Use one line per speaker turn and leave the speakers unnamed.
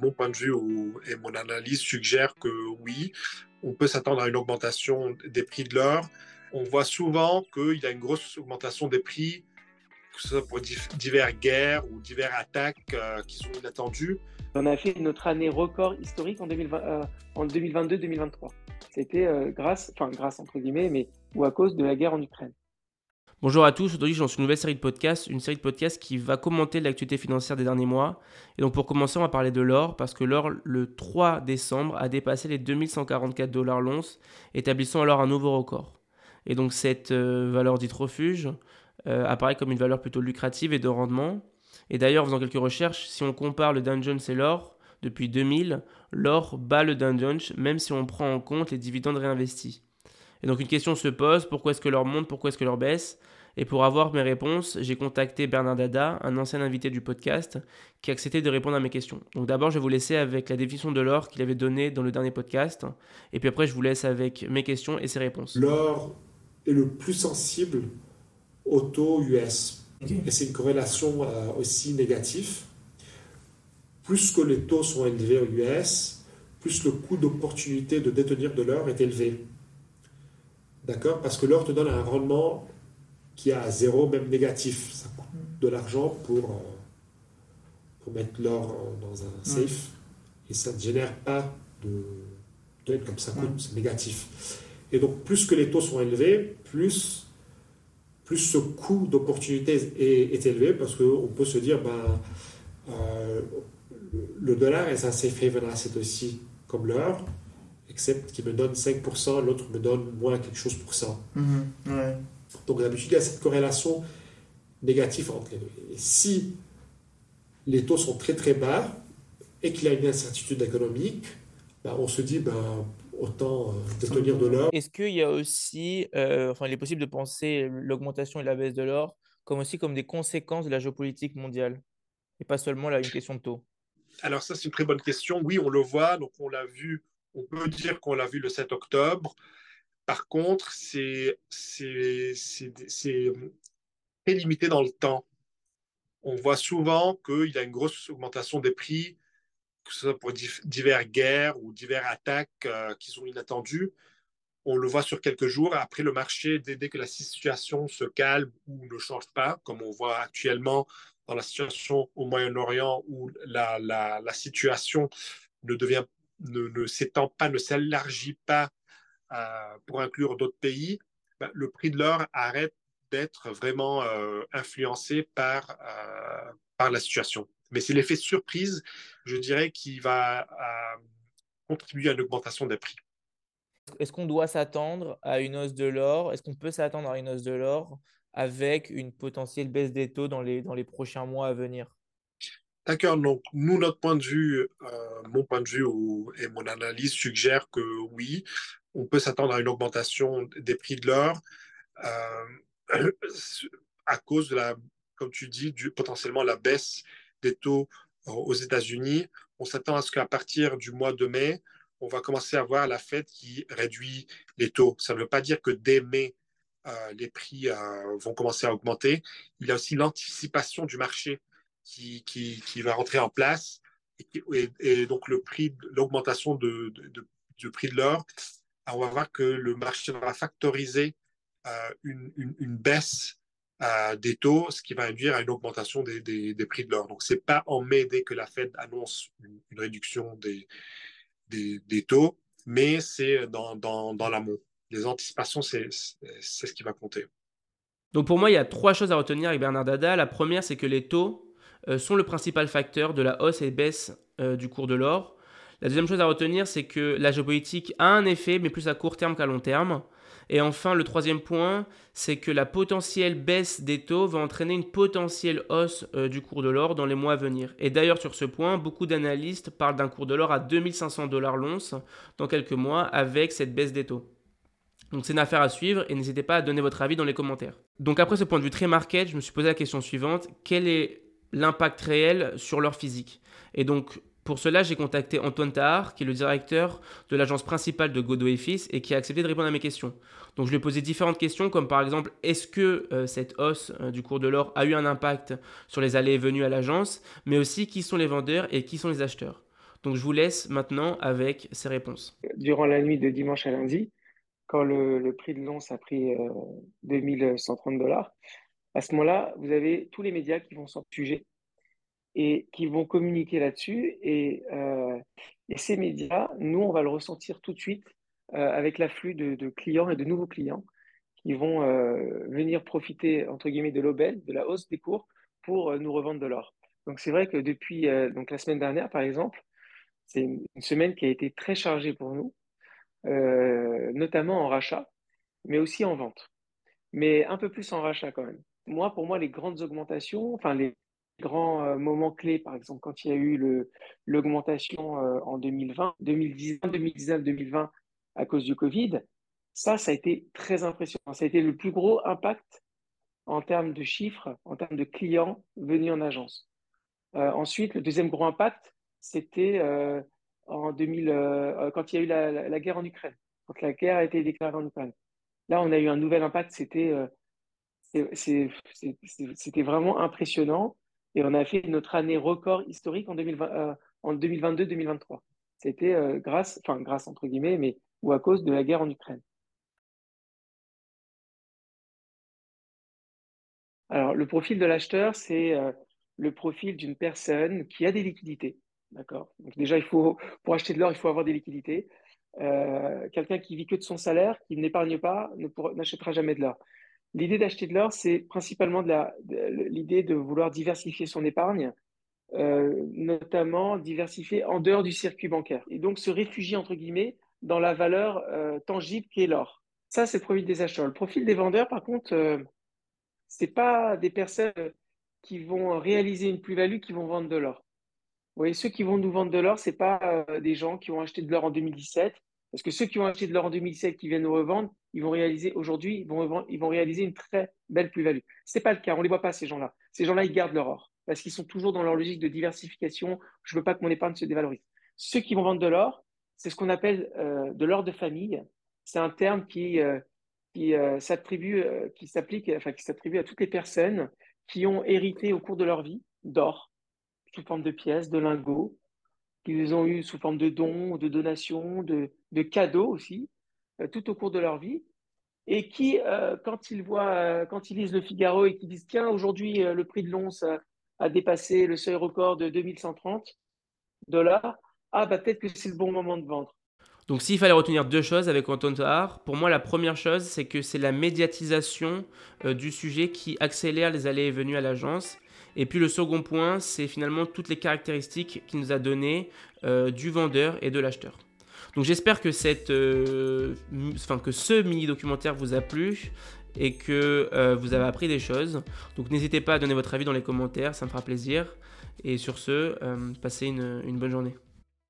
mon point de vue et mon analyse suggèrent que oui, on peut s'attendre à une augmentation des prix de l'or. On voit souvent qu'il y a une grosse augmentation des prix, que ce soit pour diverses guerres ou diverses attaques euh, qui sont inattendues.
On a fait notre année record historique en, 2022-2023. C'était grâce, enfin grâce entre guillemets, mais ou à cause de la guerre en Ukraine.
Bonjour à tous, aujourd'hui je lance une nouvelle série de podcasts, une série de podcasts qui va commenter l'actualité financière des derniers mois. Et donc pour commencer, on va parler de l'or, parce que l'or, le 3 décembre, a dépassé les 2144 dollars l'once, établissant alors un nouveau record. Et donc cette euh, valeur dite refuge euh, apparaît comme une valeur plutôt lucrative et de rendement. Et d'ailleurs, en faisant quelques recherches, si on compare le Dow et l'or, depuis 2000, l'or bat le Dow Jones, même si on prend en compte les dividendes réinvestis. Et donc une question se pose, pourquoi est-ce que l'or monte, pourquoi est-ce que l'or baisse? Et pour avoir mes réponses, j'ai contacté Bernard Dada, un ancien invité du podcast, qui a accepté de répondre à mes questions. Donc d'abord, je vais vous laisser avec la définition de l'or qu'il avait donnée dans le dernier podcast. Et puis après, je vous laisse avec mes questions et ses réponses.
L'or est le plus sensible au taux US. Et c'est une corrélation euh, aussi négative. Plus que les taux sont élevés aux US, plus le coût d'opportunité de détenir de l'or est élevé. D'accord? Parce que l'or te donne un rendement qui a zéro, même négatif. Ça coûte de l'argent pour, euh, pour mettre l'or dans un safe et ça ne génère pas de, de comme ça coûte, c'est négatif. Et donc, plus que les taux sont élevés, plus, plus ce coût d'opportunité est, élevé parce qu'on peut se dire, ben, euh, le dollar est un safe haven asset aussi, comme l'or, except qu'il me donne 5%, l'autre me donne moins quelque chose pour ça. Ouais. Donc d'habitude, il y a cette corrélation négative entre les deux. Et si les taux sont très très bas et qu'il y a une incertitude économique, ben, on se dit ben, autant euh, détenir de l'or.
Est-ce qu'il y a aussi, euh, enfin il est possible de penser l'augmentation et la baisse de l'or comme aussi comme des conséquences de la géopolitique mondiale et pas seulement là, une question de taux?
Alors ça c'est une très bonne question. Oui, on le voit, donc on l'a vu, on peut dire qu'on l'a vu le 7 octobre. Par contre, c'est très limité dans le temps. On voit souvent qu'il y a une grosse augmentation des prix, que ce soit pour diverses guerres ou diverses attaques euh, qui sont inattendues. On le voit sur quelques jours. Après, le marché, dès, que la situation se calme ou ne change pas, comme on voit actuellement dans la situation au Moyen-Orient où la, situation ne ne s'étend pas, ne s'élargit pas pour inclure d'autres pays, bah, le prix de l'or arrête d'être vraiment euh, influencé par, euh, par la situation. Mais c'est l'effet surprise, je dirais, qui va euh, contribuer à une augmentation des prix.
Est-ce qu'on doit s'attendre à une hausse de l'or? Est-ce qu'on peut s'attendre à une hausse de l'or avec une potentielle baisse des taux dans les, dans les prochains mois à venir?
D'accord, donc nous, notre point de vue, mon point de vue et mon analyse suggèrent que oui, on peut s'attendre à une augmentation des prix de l'or euh, à cause de la, comme tu dis, potentiellement la baisse des taux aux États-Unis. On s'attend à ce qu'à partir du mois de mai, on va commencer à voir la Fed qui réduit les taux. Ça ne veut pas dire que dès mai, euh, les prix euh, vont commencer à augmenter. Il y a aussi l'anticipation du marché qui, qui, qui, va rentrer en place. Et, donc, le prix, l'augmentation de, de, du prix de l'or on va voir que le marché va factoriser euh, une, baisse euh, des taux, ce qui va induire à une augmentation des, prix de l'or. Donc, ce n'est pas en mai dès que la Fed annonce une, réduction des, taux, mais c'est dans, dans, l'amont. Les anticipations, c'est ce qui va compter.
Donc pour moi, il y a trois choses à retenir avec Bernard Dada. La première, c'est que les taux euh, sont le principal facteur de la hausse et baisse du cours de l'or. La deuxième chose à retenir, c'est que la géopolitique a un effet, mais plus à court terme qu'à long terme. Et enfin, le troisième point, c'est que la potentielle baisse des taux va entraîner une potentielle hausse euh, du cours de l'or dans les mois à venir. Et d'ailleurs, sur ce point, beaucoup d'analystes parlent d'un cours de l'or à 2500 dollars l'once dans quelques mois avec cette baisse des taux. Donc c'est une affaire à suivre et n'hésitez pas à donner votre avis dans les commentaires. Donc après ce point de vue très market, je me suis posé la question suivante, quel est l'impact réel sur leur physique? Et donc pour cela, j'ai contacté Antoine Tahar, qui est le directeur de l'agence principale de Godot et et qui a accepté de répondre à mes questions. Donc je lui ai posé différentes questions, comme par exemple, est-ce que euh, cette hausse euh, du cours de l'or a eu un impact sur les allées et venues à l'agence, mais aussi qui sont les vendeurs et qui sont les acheteurs? Donc je vous laisse maintenant avec ces réponses.
Durant la nuit de dimanche à lundi, quand le, prix de l'once a pris 2130 dollars, à ce moment-là, vous avez tous les médias qui vont s'en et qui vont communiquer là-dessus. Et, et, ces médias, nous, on va le ressentir tout de suite avec l'afflux de, clients et de nouveaux clients qui vont venir profiter, entre guillemets, de l'aubaine, de la hausse des cours pour nous revendre de l'or. Donc c'est vrai que depuis donc la semaine dernière, par exemple, c'est une, semaine qui a été très chargée pour nous, notamment en rachat, mais aussi en vente. Mais un peu plus en rachat quand même. Moi, pour moi, les grandes augmentations, enfin les grands moments clés, par exemple, quand il y a eu l'augmentation en 2020, 2019, 2019, 2020 à cause du Covid, ça, ça a été très impressionnant. Ça a été le plus gros impact en termes de chiffres, en termes de clients venus en agence. Euh, ensuite, le deuxième gros impact, c'était euh, en 2000, euh, quand il y a eu la, guerre en Ukraine, quand la guerre a été déclarée en Ukraine. Là, on a eu un nouvel impact, c'était c'était vraiment impressionnant et on a fait notre année record historique en, 2020, en 2022-2023. C'était grâce, enfin grâce entre guillemets, mais ou à cause de la guerre en Ukraine. Alors, le profil de l'acheteur, c'est euh, le profil d'une personne qui a des liquidités. D'accord? Donc, déjà, il faut, pour acheter de l'or, il faut avoir des liquidités. Euh, quelqu'un qui vit que de son salaire, qui n'épargne pas, n'achètera jamais de l'or. L'idée d'acheter de l'or, c'est principalement l'idée de, vouloir diversifier son épargne, euh, notamment diversifier en dehors du circuit bancaire. Et donc se réfugier, entre guillemets, dans la valeur tangible qui est l'or. Ça, c'est le profil des acheteurs. Le profil des vendeurs, par contre, c'est pas des personnes qui vont réaliser une plus-value qui vont vendre de l'or. Vous voyez, ceux qui vont nous vendre de l'or, c'est pas euh, des gens qui ont acheté de l'or en 2017, parce que ceux qui ont acheté de l'or en 2017 qui viennent nous revendre, ils vont réaliser aujourd'hui, ils vont, ils vont réaliser une très belle plus-value. Ce n'est pas le cas, on les voit pas ces gens-là. Ces gens-là, ils gardent leur or parce qu'ils sont toujours dans leur logique de diversification. Je veux pas que mon épargne se dévalorise. Ceux qui vont vendre de l'or, c'est ce qu'on appelle euh, de l'or de famille. C'est un terme qui euh, qui euh, s'attribue, euh, qui s'applique, enfin qui s'attribue à toutes les personnes qui ont hérité au cours de leur vie d'or sous forme de pièces, de lingots, qu'ils ont eu sous forme de dons, de donations, de, de cadeaux aussi, euh, tout au cours de leur vie, et qui, quand ils voient, quand ils lisent le Figaro et qu'ils disent tiens aujourd'hui le prix de l'once a, dépassé le seuil record de 2130 dollars, ah bah peut-être que c'est le bon moment de vendre.
Donc s'il fallait retenir deux choses avec Anton Tahar, pour moi la première chose c'est que c'est la médiatisation euh, du sujet qui accélère les allées et venues à l'agence. Et puis le second point c'est finalement toutes les caractéristiques qu'il nous a données euh, du vendeur et de l'acheteur. Donc j'espère que, cette, euh, enfin, que ce mini documentaire vous a plu et que vous avez appris des choses. Donc n'hésitez pas à donner votre avis dans les commentaires, ça me fera plaisir. Et sur ce, passez une bonne journée.